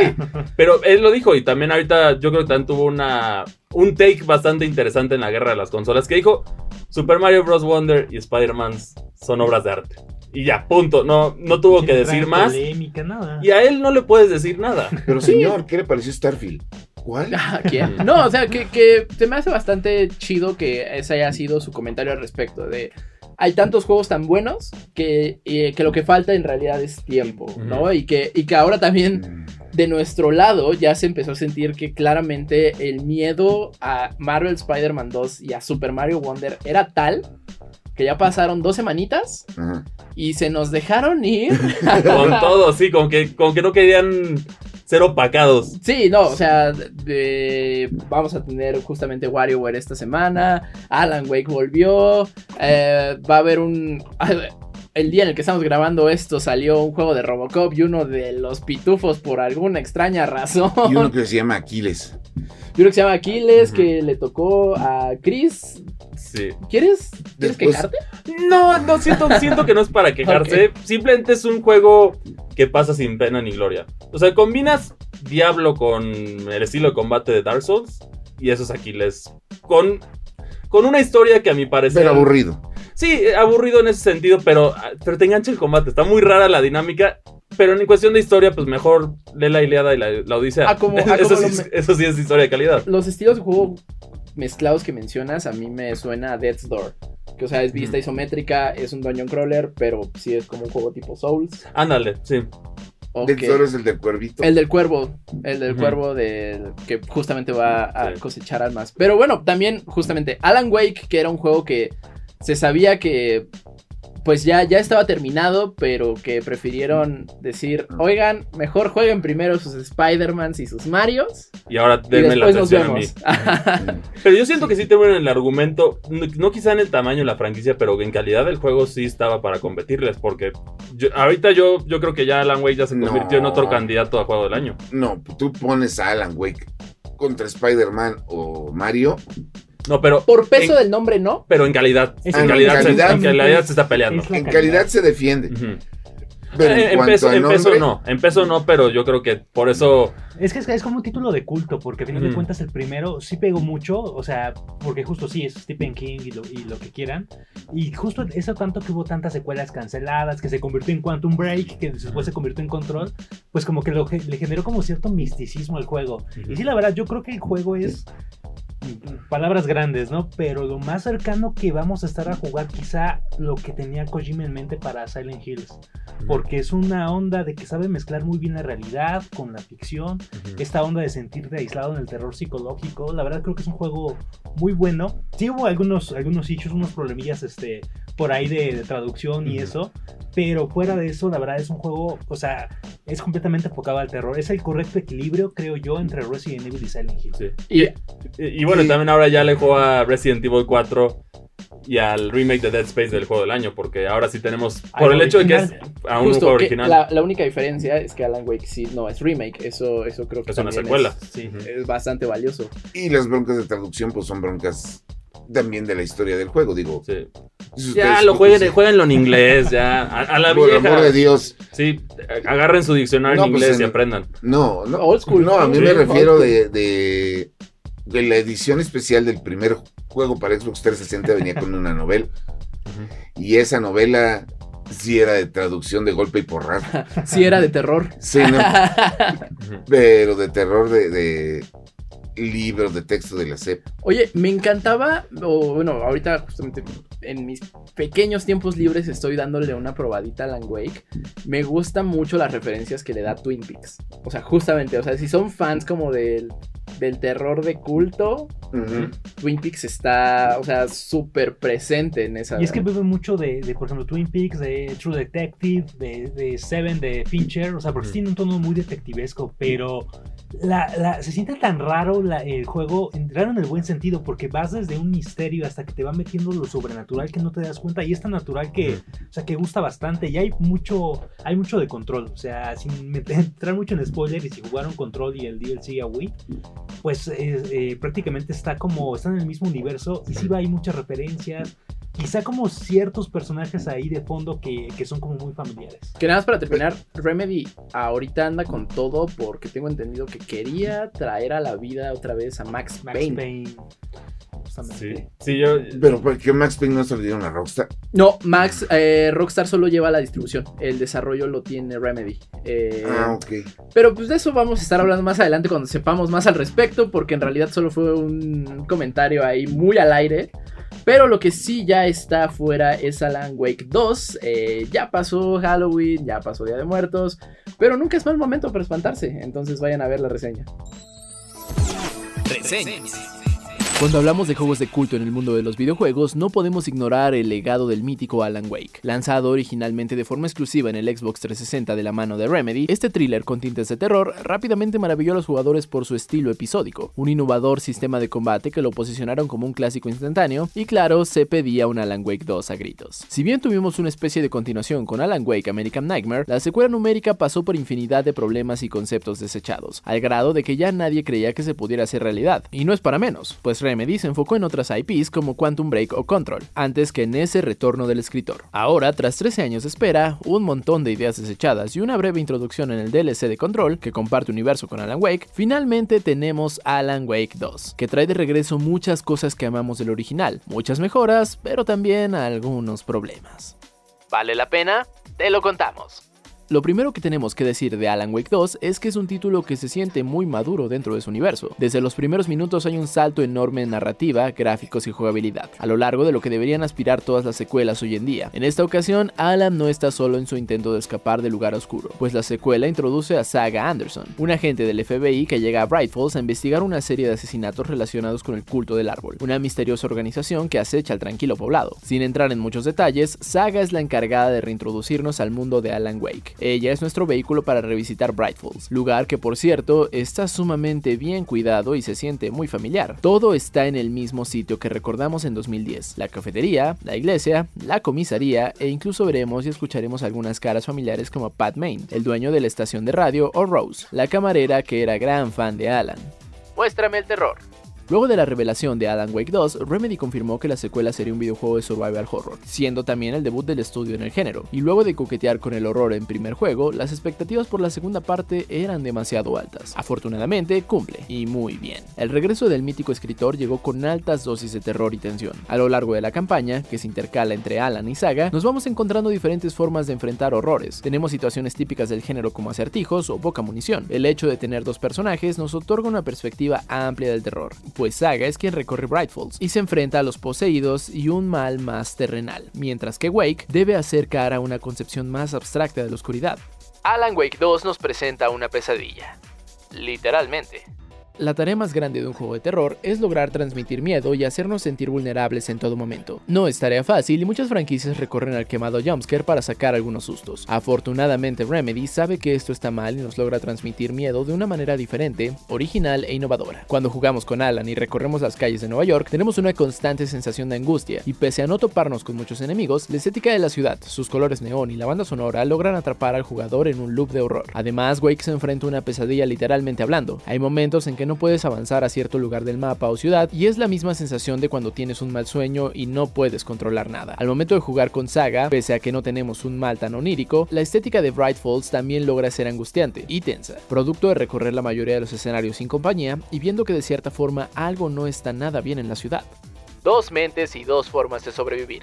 pero él lo dijo y también ahorita yo creo que también tuvo una, un take bastante interesante en la guerra de las consolas que dijo Super Mario Bros. Wonder y Spider-Man son obras de arte. Y ya, punto. No, no tuvo que decir más. Y a él no le puedes decir nada. Pero señor, ¿qué le pareció Starfield? ¿Cuál? Ah, ¿Quién? No, o sea, que, que se me hace bastante chido que ese haya sido su comentario al respecto. De hay tantos juegos tan buenos que, eh, que lo que falta en realidad es tiempo, ¿no? Y que, y que ahora también mm. de nuestro lado ya se empezó a sentir que claramente el miedo a Marvel Spider-Man 2 y a Super Mario Wonder era tal que ya pasaron dos semanitas y se nos dejaron ir. con todo, sí, con que, con que no querían ser opacados. Sí, no, o sea, vamos a tener justamente WarioWare esta semana. Alan Wake volvió. Eh, va a haber un. El día en el que estamos grabando esto salió un juego de Robocop y uno de los pitufos por alguna extraña razón. Y uno que se llama Aquiles. Y uno que se llama Aquiles, que le tocó a Chris. Sí. ¿Quieres, ¿quieres quejarte? No, no, siento, siento que no es para quejarse. Simplemente es un juego que pasa sin pena ni gloria. O sea, combinas Diablo con el estilo de combate de Dark Souls y eso es Aquiles. Con, con una historia que a mi parecer... Pero aburrido. Sí, aburrido en ese sentido, pero, pero te engancha el combate. Está muy rara la dinámica. Pero en cuestión de historia, pues mejor lee la Iliada y la, Odisea. Ah, ah, eso, sí, eso, sí, es historia de calidad. Los estilos de juego mezclados que mencionas, a mí me suena a Death's Door. Que, o sea, es vista isométrica, es un dungeon crawler, pero sí es como un juego tipo Souls. Ándale, sí. Death's Door es el del cuervito. El del cuervo. El del cuervo de, que justamente va a cosechar almas. Pero bueno, también, justamente, Alan Wake, que era un juego que se sabía que pues ya, ya estaba terminado, pero que prefirieron decir, oigan, mejor jueguen primero sus Spider-Mans y sus Marios. Y ahora denme la atención a mí. pero yo siento que sí en el argumento, no, quizá en el tamaño de la franquicia, pero en calidad del juego sí estaba para competirles, porque ahorita yo, yo creo que ya Alan Wake ya se convirtió en otro candidato a juego del año. No, tú pones a Alan Wake contra Spider-Man o Mario no, pero. Por peso del nombre, no. Pero en calidad. En, calidad, se, está peleando. En calidad se defiende. Pero en, peso, no, en peso no, pero yo creo que por eso... Es que es, como un título de culto, porque a final de cuentas el primero sí pegó mucho, o sea, porque justo sí, es Stephen King y lo, y lo, que quieran, y justo eso tanto que hubo tantas secuelas canceladas, que se convirtió en Quantum Break, que después se convirtió en Control, pues como que le generó como cierto misticismo al juego. Y sí, la verdad, yo creo que el juego es palabras grandes, ¿no? Pero lo más cercano que vamos a estar a jugar quizá lo que tenía Kojima en mente para Silent Hills. Porque es una onda de que sabe mezclar muy bien la realidad con la ficción. Esta onda de sentirte aislado en el terror psicológico. La verdad creo que es un juego muy bueno. Sí hubo algunos, algunos issues, unos problemillas este, por ahí de, traducción y eso. Pero fuera de eso, la verdad es un juego, o sea, es completamente enfocado al terror. Es el correcto equilibrio, creo yo, entre Resident Evil y Silent Hill. Sí. Y, bueno, también ahora ya le juego a Resident Evil 4 y al remake de Dead Space del juego del año, porque ahora sí tenemos, por el hecho de que es, a un juego original. La, única diferencia es que Alan Wake sí no es remake, eso, eso creo que es una secuela. sí, es bastante valioso. Y las broncas de traducción pues son broncas también de la historia del juego, digo. ya lo jueguen, jueguenlo en inglés, ya. A, la Por amor de Dios. Sí, agarren su diccionario en pues, inglés y aprendan. No, no. Old school. No, a mí me refiero de, de, de, la edición especial del primer juego para Xbox 360 venía con una novela. Y esa novela sí era de traducción de golpe y porrazo. sí era de terror. Sí, no. Pero de terror de, libros de texto de la CEP. Oye, me encantaba, o bueno, ahorita justamente en mis pequeños tiempos libres estoy dándole una probadita a Alan Wake. Me gustan mucho las referencias que le da Twin Peaks. O sea, justamente, o sea, si son fans como del, del terror de culto, Twin Peaks está, o sea, súper presente en esa. Y es que bebe mucho de, por ejemplo, Twin Peaks, de True Detective, de, Seven, de Fincher, o sea, porque tiene un tono muy detectivesco, pero la, se siente tan raro el juego, raro en el buen sentido, porque vas desde un misterio hasta que te va metiendo lo sobrenatural que no te das cuenta y es tan natural que, o sea, que gusta bastante y hay mucho, hay mucho de control, o sea, sin entrar mucho en spoiler y si jugaron control y el DLC a Wii, pues eh, eh, prácticamente está como, está en el mismo universo y sí va, hay muchas referencias, quizá como ciertos personajes ahí de fondo que, son como muy familiares. Que nada más para terminar, Remedy ahorita anda con todo porque tengo entendido que quería traer a la vida otra vez a Max, Max Payne. Sí, sí, yo... Pero ¿por qué Max Payne no se lo dieron a Rockstar? No, Max, eh, Rockstar solo lleva la distribución. El desarrollo lo tiene Remedy. Eh, ah, ok. Pero pues de eso vamos a estar hablando más adelante cuando sepamos más al respecto, porque en realidad solo fue un comentario ahí muy al aire. Pero lo que sí ya está fuera es Alan Wake 2. Eh, ya pasó Halloween, ya pasó Día de Muertos. Pero nunca es mal momento para espantarse. Entonces vayan a ver la reseña. Reseñas. Cuando hablamos de juegos de culto en el mundo de los videojuegos, no podemos ignorar el legado del mítico Alan Wake. Lanzado originalmente de forma exclusiva en el Xbox 360 de la mano de Remedy, este thriller con tintes de terror rápidamente maravilló a los jugadores por su estilo episódico, un innovador sistema de combate que lo posicionaron como un clásico instantáneo, y claro, se pedía un Alan Wake 2 a gritos. Si bien tuvimos una especie de continuación con Alan Wake American Nightmare, la secuela numérica pasó por infinidad de problemas y conceptos desechados, al grado de que ya nadie creía que se pudiera hacer realidad. Y no es para menos, pues Remedy se enfocó en otras IPs como Quantum Break o Control, antes que en ese retorno del escritor. Ahora, tras 13 años de espera, un montón de ideas desechadas y una breve introducción en el DLC de Control, que comparte universo con Alan Wake, finalmente tenemos Alan Wake 2, que trae de regreso muchas cosas que amamos del original, muchas mejoras, pero también algunos problemas. ¿Vale la pena? Te lo contamos. Lo primero que tenemos que decir de Alan Wake 2 es que es un título que se siente muy maduro dentro de su universo. Desde los primeros minutos hay un salto enorme en narrativa, gráficos y jugabilidad, a lo largo de lo que deberían aspirar todas las secuelas hoy en día. En esta ocasión, Alan no está solo en su intento de escapar del lugar oscuro, pues la secuela introduce a Saga Anderson, un agente del FBI que llega a Bright Falls a investigar una serie de asesinatos relacionados con el culto del árbol, una misteriosa organización que acecha al tranquilo poblado. Sin entrar en muchos detalles, Saga es la encargada de reintroducirnos al mundo de Alan Wake, ella es nuestro vehículo para revisitar Bright Falls, lugar que por cierto está sumamente bien cuidado y se siente muy familiar. Todo está en el mismo sitio que recordamos en 2010, la cafetería, la iglesia, la comisaría e incluso veremos y escucharemos algunas caras familiares como Pat Main, el dueño de la estación de radio, o Rose, la camarera que era gran fan de Alan. Muéstrame el terror. Luego de la revelación de Alan Wake 2, Remedy confirmó que la secuela sería un videojuego de survival horror, siendo también el debut del estudio en el género, y luego de coquetear con el horror en primer juego, las expectativas por la segunda parte eran demasiado altas. Afortunadamente, cumple, y muy bien. El regreso del mítico escritor llegó con altas dosis de terror y tensión. A lo largo de la campaña, que se intercala entre Alan y Saga, nos vamos encontrando diferentes formas de enfrentar horrores. Tenemos situaciones típicas del género como acertijos o poca munición. El hecho de tener dos personajes nos otorga una perspectiva amplia del terror pues Saga es quien recorre Bright Falls y se enfrenta a los poseídos y un mal más terrenal, mientras que Wake debe hacer cara a una concepción más abstracta de la oscuridad. Alan Wake 2 nos presenta una pesadilla. Literalmente. La tarea más grande de un juego de terror es lograr transmitir miedo y hacernos sentir vulnerables en todo momento. No es tarea fácil y muchas franquicias recorren al quemado jumpscare para sacar algunos sustos. Afortunadamente Remedy sabe que esto está mal y nos logra transmitir miedo de una manera diferente, original e innovadora. Cuando jugamos con Alan y recorremos las calles de Nueva York, tenemos una constante sensación de angustia y pese a no toparnos con muchos enemigos, la estética de la ciudad, sus colores neón y la banda sonora logran atrapar al jugador en un loop de horror. Además, Wake se enfrenta a una pesadilla literalmente hablando. Hay momentos en que no puedes avanzar a cierto lugar del mapa o ciudad y es la misma sensación de cuando tienes un mal sueño y no puedes controlar nada. Al momento de jugar con Saga, pese a que no tenemos un mal tan onírico, la estética de Bright Falls también logra ser angustiante y tensa, producto de recorrer la mayoría de los escenarios sin compañía y viendo que de cierta forma algo no está nada bien en la ciudad. Dos mentes y dos formas de sobrevivir.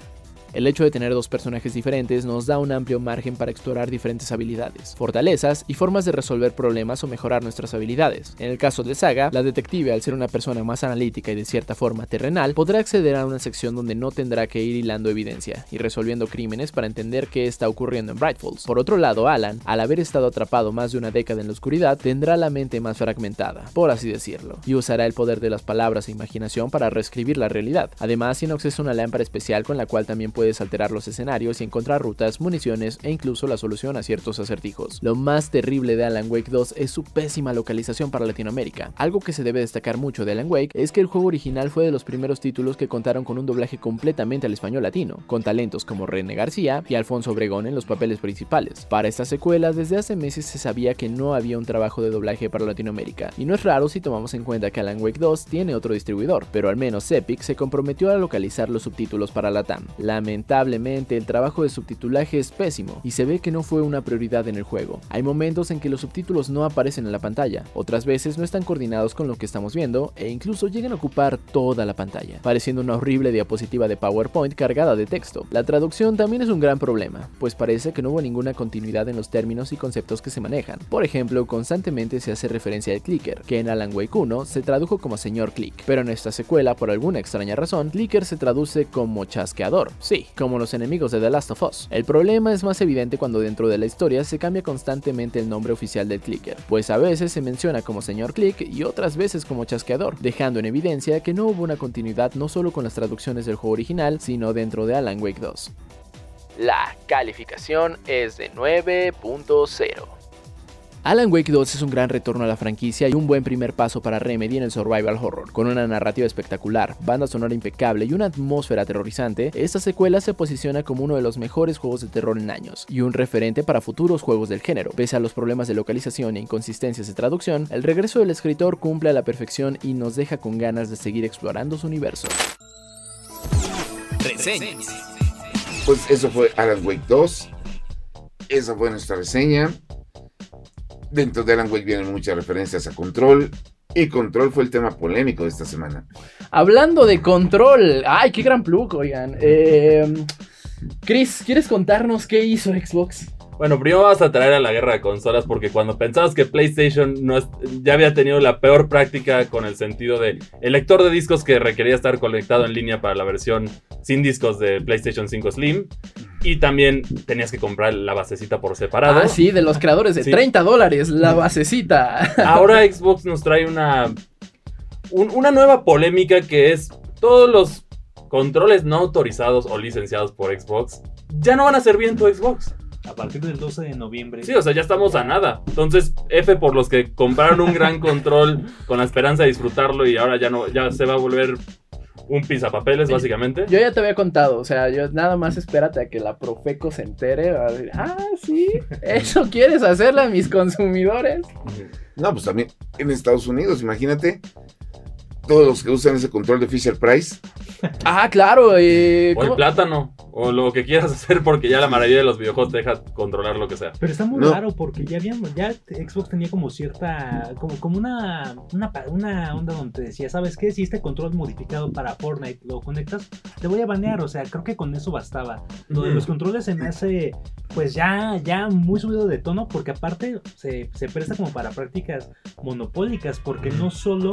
El hecho de tener dos personajes diferentes nos da un amplio margen para explorar diferentes habilidades, fortalezas y formas de resolver problemas o mejorar nuestras habilidades. En el caso de Saga, la detective al ser una persona más analítica y de cierta forma terrenal, podrá acceder a una sección donde no tendrá que ir hilando evidencia y resolviendo crímenes para entender qué está ocurriendo en Bright Falls. Por otro lado, Alan, al haber estado atrapado más de una década en la oscuridad, tendrá la mente más fragmentada, por así decirlo, y usará el poder de las palabras e imaginación para reescribir la realidad. Además, tiene acceso a una lámpara especial con la cual también alterar los escenarios y encontrar rutas, municiones e incluso la solución a ciertos acertijos. Lo más terrible de Alan Wake 2 es su pésima localización para Latinoamérica. Algo que se debe destacar mucho de Alan Wake es que el juego original fue de los primeros títulos que contaron con un doblaje completamente al español latino, con talentos como René García y Alfonso Obregón en los papeles principales. Para esta secuela, desde hace meses se sabía que no había un trabajo de doblaje para Latinoamérica, y no es raro si tomamos en cuenta que Alan Wake 2 tiene otro distribuidor, pero al menos Epic se comprometió a localizar los subtítulos para la TAM. Lamentablemente, el trabajo de subtitulaje es pésimo y se ve que no fue una prioridad en el juego. Hay momentos en que los subtítulos no aparecen en la pantalla, otras veces no están coordinados con lo que estamos viendo e incluso llegan a ocupar toda la pantalla, pareciendo una horrible diapositiva de PowerPoint cargada de texto. La traducción también es un gran problema, pues parece que no hubo ninguna continuidad en los términos y conceptos que se manejan. Por ejemplo, constantemente se hace referencia al clicker, que en Alan Wake 1 se tradujo como señor click, pero en esta secuela, por alguna extraña razón, clicker se traduce como chasqueador. Sí, como los enemigos de The Last of Us. El problema es más evidente cuando dentro de la historia se cambia constantemente el nombre oficial del clicker, pues a veces se menciona como señor click y otras veces como chasqueador, dejando en evidencia que no hubo una continuidad no solo con las traducciones del juego original, sino dentro de Alan Wake 2. La calificación es de 9.0. Alan Wake 2 es un gran retorno a la franquicia y un buen primer paso para Remedy en el survival horror. Con una narrativa espectacular, banda sonora impecable y una atmósfera aterrorizante, esta secuela se posiciona como uno de los mejores juegos de terror en años y un referente para futuros juegos del género. Pese a los problemas de localización e inconsistencias de traducción, el regreso del escritor cumple a la perfección y nos deja con ganas de seguir explorando su universo. Reseñas. Pues eso fue Alan Wake 2. Esa fue nuestra reseña. Dentro de Alan Wake vienen muchas referencias a Control. Y Control fue el tema polémico de esta semana. Hablando de Control. ¡Ay, qué gran plug, oigan! Eh, Chris, ¿quieres contarnos qué hizo Xbox? Bueno, primero vas a traer a la guerra de consolas porque cuando pensabas que PlayStation no ya había tenido la peor práctica con el sentido de el lector de discos que requería estar conectado en línea para la versión sin discos de PlayStation 5 Slim y también tenías que comprar la basecita por separado. Ah, sí, de los creadores de 30 dólares, la basecita. Ahora Xbox nos trae una, una nueva polémica que es todos los controles no autorizados o licenciados por Xbox ya no van a servir en tu Xbox. A partir del 12 de noviembre. Sí, o sea, ya estamos a nada. Entonces, F por los que compraron un gran control con la esperanza de disfrutarlo y ahora ya no, ya se va a volver un pizapapeles, básicamente. Yo ya te había contado, o sea, yo nada más espérate a que la Profeco se entere. Va a decir, ah, sí, eso quieres hacerle a mis consumidores. No, pues también en Estados Unidos, imagínate, todos los que usan ese control de Fisher Price. Ah, claro. Eh, o el plátano. O lo que quieras hacer porque ya la mayoría de los videojuegos te deja controlar lo que sea. Pero está muy raro porque ya habíamos, ya Xbox tenía como cierta, como, como una, una, una onda donde decía, ¿sabes qué? Si este control modificado para Fortnite lo conectas, te voy a banear. O sea, creo que con eso bastaba. Lo de los controles se me hace, pues ya, ya muy subido de tono porque aparte se, se presta como para prácticas monopólicas porque no solo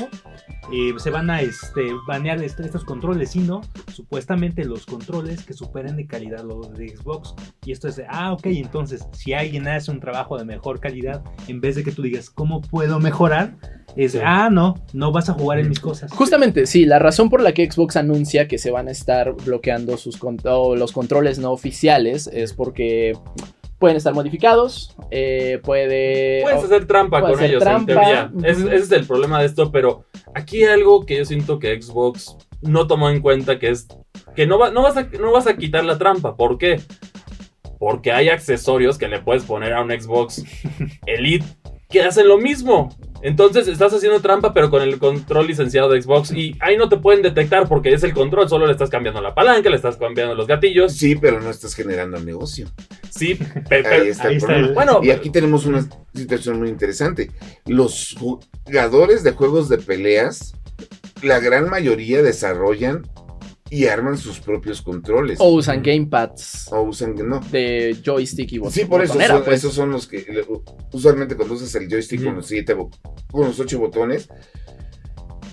eh, se van a este, banear este, estos controles, sino supuestamente los controles que superen bien de calidad lo de Xbox. Y esto es de, ah, ok, entonces, si alguien hace un trabajo de mejor calidad, en vez de que tú digas, ¿cómo puedo mejorar? Es, ah, no, no vas a jugar en mis cosas. Justamente, sí, la razón por la que Xbox anuncia que se van a estar bloqueando sus los controles no oficiales es porque pueden estar modificados, eh, puede... Puedes hacer trampa con ellos, en teoría. ese es el problema de esto, pero aquí hay algo que yo siento que Xbox no tomó en cuenta, que es que no, no, vas, a, no vas a quitar la trampa. ¿Por qué? Porque hay accesorios que le puedes poner a un Xbox Elite que hacen lo mismo. Entonces estás haciendo trampa, pero con el control licenciado de Xbox. Y ahí no te pueden detectar porque es el control. Solo le estás cambiando la palanca, le estás cambiando los gatillos. Sí, pero no estás generando el negocio. Sí, pero. Ahí está el problema. Bueno, y aquí tenemos una situación muy interesante. Los jugadores de juegos de peleas, la gran mayoría desarrollan y arman sus propios controles. O usan gamepads. O usan, no. De joystick y botón. Sí, por eso, son, pues. esos son los que usualmente cuando usas el joystick con los siete, con los ocho botones,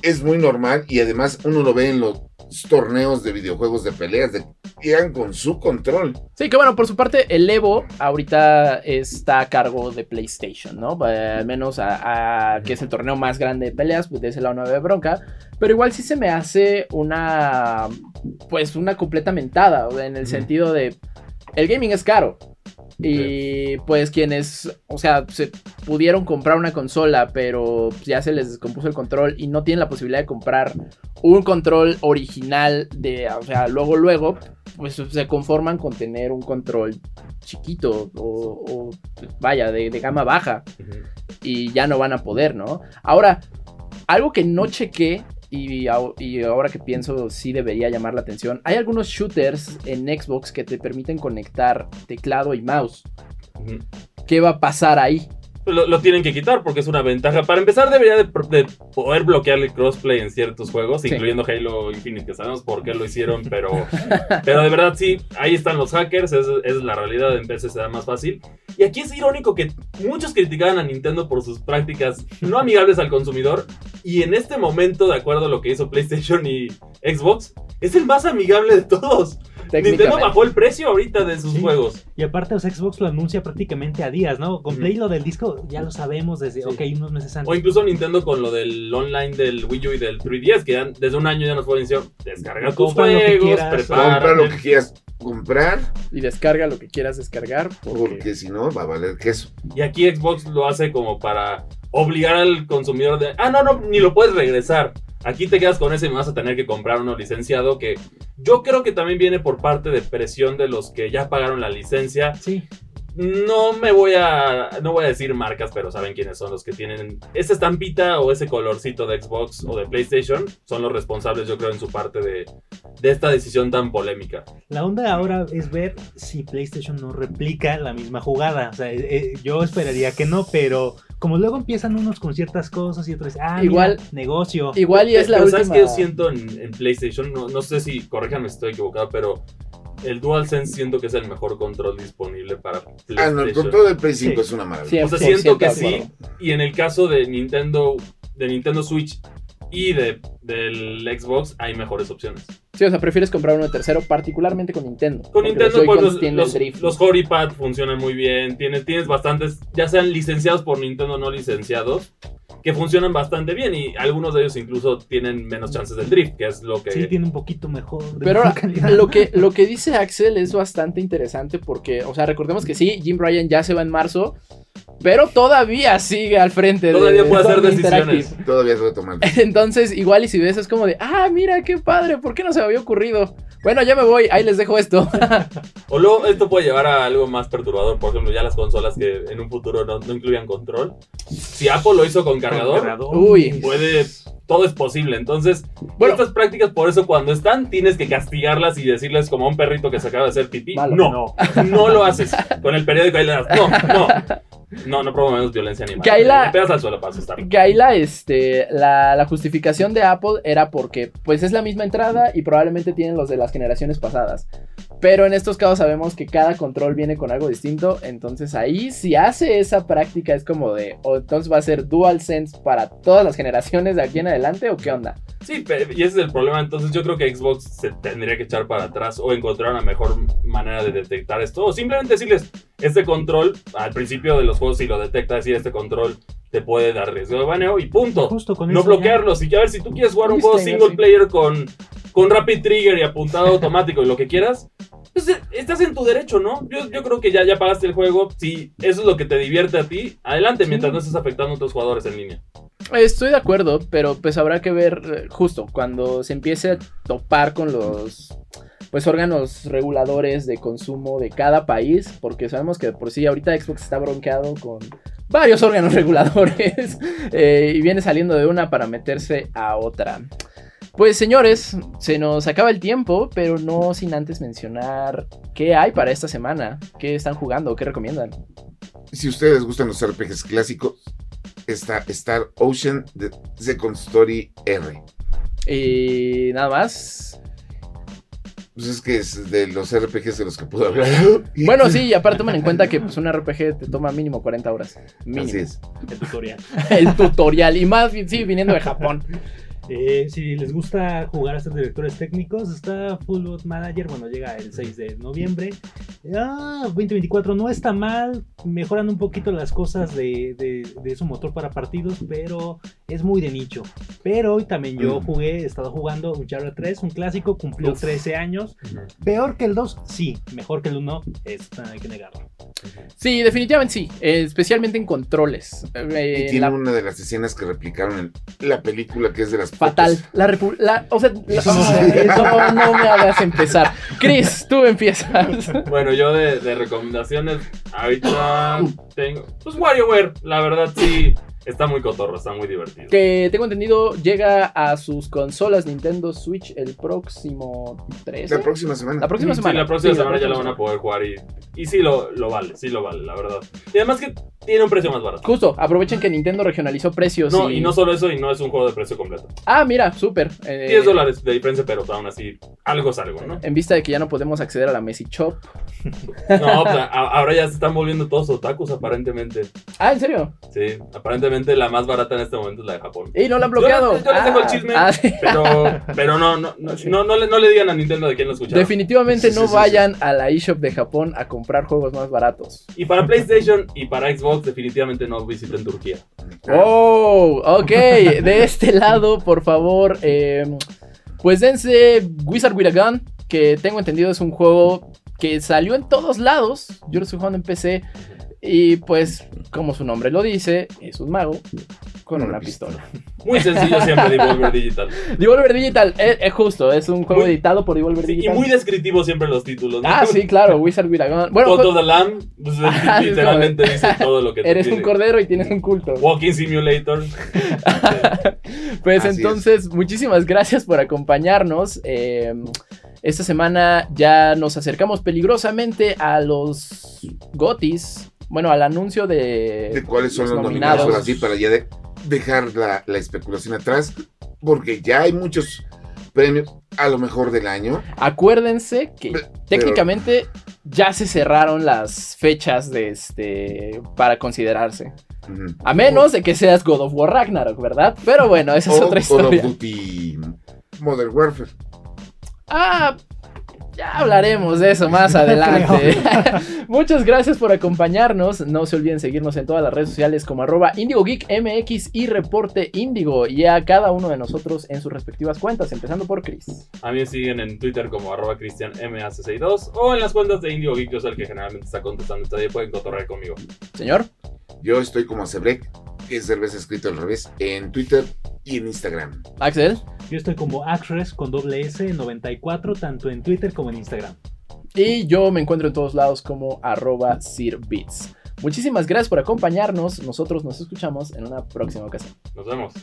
es muy normal y además uno lo ve en los torneos de videojuegos de peleas, de llegan con su control. Sí, que bueno, por su parte, el Evo ahorita está a cargo de PlayStation, ¿no? Eh, al menos a, que es el torneo más grande de peleas, pues de ese lado no de bronca. Pero igual sí se me hace una, pues una completa mentada, en el sentido de, el gaming es caro. Y pues quienes, o sea, se pudieron comprar una consola, pero ya se les descompuso el control y no tienen la posibilidad de comprar un control original de, o sea, luego, luego, pues se conforman con tener un control chiquito o, vaya, de, gama baja. Y ya no van a poder, ¿no? Ahora, algo que no chequé y, ahora que pienso sí debería llamar la atención. Hay algunos shooters en Xbox que te permiten conectar teclado y mouse. ¿Qué va a pasar ahí? Lo, tienen que quitar porque es una ventaja. Para empezar, debería de, poder bloquear el crossplay en ciertos juegos, incluyendo Halo Infinite, que sabemos por qué lo hicieron, pero, pero de verdad sí, ahí están los hackers, es, es la realidad, en PC se da más fácil. Y aquí es irónico que muchos criticaban a Nintendo por sus prácticas no amigables al consumidor, y en este momento, de acuerdo a lo que hizo PlayStation y Xbox, es el más amigable de todos. Nintendo bajó el precio ahorita de sus juegos. Y aparte, Xbox lo anuncia prácticamente a días, ¿no? Con Play lo del disco ya lo sabemos desde, unos meses antes. O incluso Nintendo con lo del online del Wii U y del 3DS, que desde un año ya nos pueden decir, descarga tus juegos, prepara lo que quieras comprar. Y descarga lo que quieras descargar. Porque, si no, va a valer queso. Y aquí Xbox lo hace como para obligar al consumidor de, ah, no, no, ni lo puedes regresar. Aquí te quedas con ese y vas a tener que comprar uno licenciado que yo creo que también viene por parte de presión de los que ya pagaron la licencia. Sí. No me voy a. No voy a decir marcas, pero saben quiénes son los que tienen esa estampita o ese colorcito de Xbox o de PlayStation. Son los responsables, yo creo, en su parte de, de esta decisión tan polémica. La onda ahora es ver si PlayStation no replica la misma jugada. O sea, eh, eh, yo esperaría que no, pero como luego empiezan unos con ciertas cosas y otros, ah, igual, negocio. Igual y es la última. ¿Sabes qué yo siento en, PlayStation? No, no, sé si, corríjanme si estoy equivocado, pero el DualSense siento que es el mejor control disponible para PlayStation. Ah, no, el control del Play 5 es una maravilla. o sea, siento que sí. Y en el caso de Nintendo, de Nintendo Switch y de, del Xbox, hay mejores opciones. Sí, o sea, prefieres comprar uno de tercero, particularmente con Nintendo. Con Nintendo, pues los, los, los Horipad funcionan muy bien. Tienes, tienes bastantes, ya sean licenciados por Nintendo o no licenciados que funcionan bastante bien y algunos de ellos incluso tienen menos chances del drift, que es lo que... Sí, tiene un poquito mejor. Pero lo que, lo que dice Axel es bastante interesante porque, o sea, recordemos que sí, Jim Ryan ya se va en marzo, pero todavía sigue al frente. Todavía puede hacer decisiones. Todavía se tomar. Entonces, igual y si ves es como de, ah, mira, qué padre, ¿por qué no se me había ocurrido? Bueno, ya me voy, ahí les dejo esto. o luego esto puede llevar a algo más perturbador, por ejemplo, ya las consolas que en un futuro no, no incluyan control. Si Apple lo hizo con cargador, Uy. puede todo es posible. Entonces, bueno, estas prácticas, por eso cuando están, tienes que castigarlas y decirles como a un perrito que se acaba de hacer pipí. no, no, no lo haces. Con el periódico ahí le das. No, no. No, no promovemos violencia animal. Gaila, al suelo para Gaila, este, la, la, justificación de Apple era porque, pues es la misma entrada y probablemente tienen los de las generaciones pasadas. Pero en estos casos sabemos que cada control viene con algo distinto. Entonces ahí, si hace esa práctica, es como de, o entonces va a ser DualSense para todas las generaciones de aquí en adelante, o qué onda. Sí, y ese es el problema. Entonces yo creo que Xbox se tendría que echar para atrás o encontrar una mejor manera de detectar esto. O simplemente decirles, este control, al principio de los juegos, si lo detecta, decir este control te puede dar riesgo de baneo y punto. no bloquearlos. Y a ver, si tú quieres jugar un juego single player con, con Rapid Trigger y apuntado automático y lo que quieras, pues eh, estás en tu derecho, ¿no? Yo, yo, creo que ya, ya pagaste el juego. Si eso es lo que te divierte a ti, adelante mientras no estés afectando a otros jugadores en línea. Estoy de acuerdo, pero pues habrá que ver eh, justo cuando se empiece a topar con los pues órganos reguladores de consumo de cada país, porque sabemos que por sí ahorita Xbox está bronqueado con varios órganos reguladores eh, y viene saliendo de una para meterse a otra. Pues señores, se nos acaba el tiempo, pero no sin antes mencionar qué hay para esta semana, qué están jugando, qué recomiendan. Si ustedes gustan los RPGs clásicos, está Star Ocean de Second Story R. Y nada más. Pues es que es de los RPGs de los que puedo hablar. Bueno, sí, y aparte tomen en cuenta que pues, un RPG te toma mínimo 40 horas. Mínimo. Así es. El tutorial. El tutorial. Y más, sí, viniendo de Japón. Eh, si les gusta jugar a ser directores técnicos, está Full Boat Manager. Bueno, llega el 6 de noviembre. Ah, 2024 no está mal. Mejoran un poquito las cosas de, de, su motor para partidos, pero es muy de nicho. Pero hoy también yo mm. jugué, he estado jugando Uncharted 3, un clásico, cumplió 13 años. Peor que el 2, sí. Mejor que el 1, hay que negarlo. Sí, definitivamente sí. especialmente en controles. Eh, y tiene una de las escenas que replicaron en la película que es de las fatal. La, la, o sea, eso, no, me hagas empezar. Chris, tú empiezas. Bueno, yo de, de recomendaciones, ahorita tengo. Pues WarioWare, la verdad sí. Está muy cotorro, está muy divertido. Que tengo entendido, llega a sus consolas Nintendo Switch el próximo 13. La próxima semana. La próxima semana. Sí, la próxima semana ya lo van a poder jugar y, y sí lo, lo, vale, sí lo vale, la verdad. Y además que tiene un precio más barato. Justo, aprovechen que Nintendo regionalizó precios. No, y, no solo eso, y no es un juego de precio completo. Ah, mira, súper. 10 eh, dólares de diferencia, pero aún así, algo es algo, ¿no? En vista de que ya no podemos acceder a la Messi Shop. No, pues, ahora ya se están volviendo todos otakus, aparentemente. Ah, ¿en serio? Sí, aparentemente la más barata en este momento es la de Japón. Y no la han bloqueado. Yo, les tengo el ah, chisme, ah, pero, pero no, no, no, no, no, le, no, le, digan a Nintendo de quién lo escucharon. Definitivamente no vayan a la eShop de Japón a comprar juegos más baratos. Y para PlayStation y para Xbox, definitivamente no visiten Turquía. Oh, ok. De este lado, por favor, eh, pues dense Wizard with a Gun, que tengo entendido es un juego que salió en todos lados. Yo lo estoy jugando en PC. Y pues, como su nombre lo dice, es un mago con una pistola. Muy sencillo siempre Devolver Digital. Devolver Digital, es, justo, es un juego editado por Devolver Digital. Y muy descriptivo siempre los títulos. Ah, sí, claro, Wizard with a Gun. Bueno, the Lamb, pues, ah, literalmente dice todo lo que Eres un cordero y tienes un culto. Walking Simulator. pues entonces, muchísimas gracias por acompañarnos. Eh, esta semana ya nos acercamos peligrosamente a los Gotis. Bueno, al anuncio de. De cuáles son los, nominados. así para ya dejar la, especulación atrás. Porque ya hay muchos premios a lo mejor del año. Acuérdense que técnicamente ya se cerraron las fechas de este para considerarse. A menos de que seas God of War Ragnarok, ¿verdad? Pero bueno, esa es otra historia. of Duty Modern Warfare. Ah, ya hablaremos de eso más adelante. Muchas gracias por acompañarnos. No se olviden seguirnos en todas las redes sociales como arroba MX y Reporte Indigo. Y a cada uno de nosotros en sus respectivas cuentas, empezando por Chris. A mí me siguen en Twitter como arroba CristianMAC62 o en las cuentas de Indigo Geek, yo soy el que generalmente está contestando. Todavía pueden cotorrear conmigo. Señor. Yo estoy como Acebrek, que es cerveza escrito al revés, en Twitter y en Instagram. Axel. Yo estoy como Acres con doble S 94, tanto en Twitter como en Instagram. Y yo me encuentro en todos lados como arroba sirbits. Muchísimas gracias por acompañarnos. Nosotros nos escuchamos en una próxima ocasión. Nos vemos.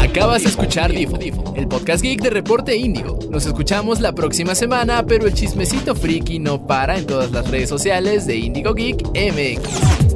Acabas de escuchar Difo, el podcast geek de Reporte Índigo. Nos escuchamos la próxima semana, pero el chismecito friki no para en todas las redes sociales de Indigo Geek MX.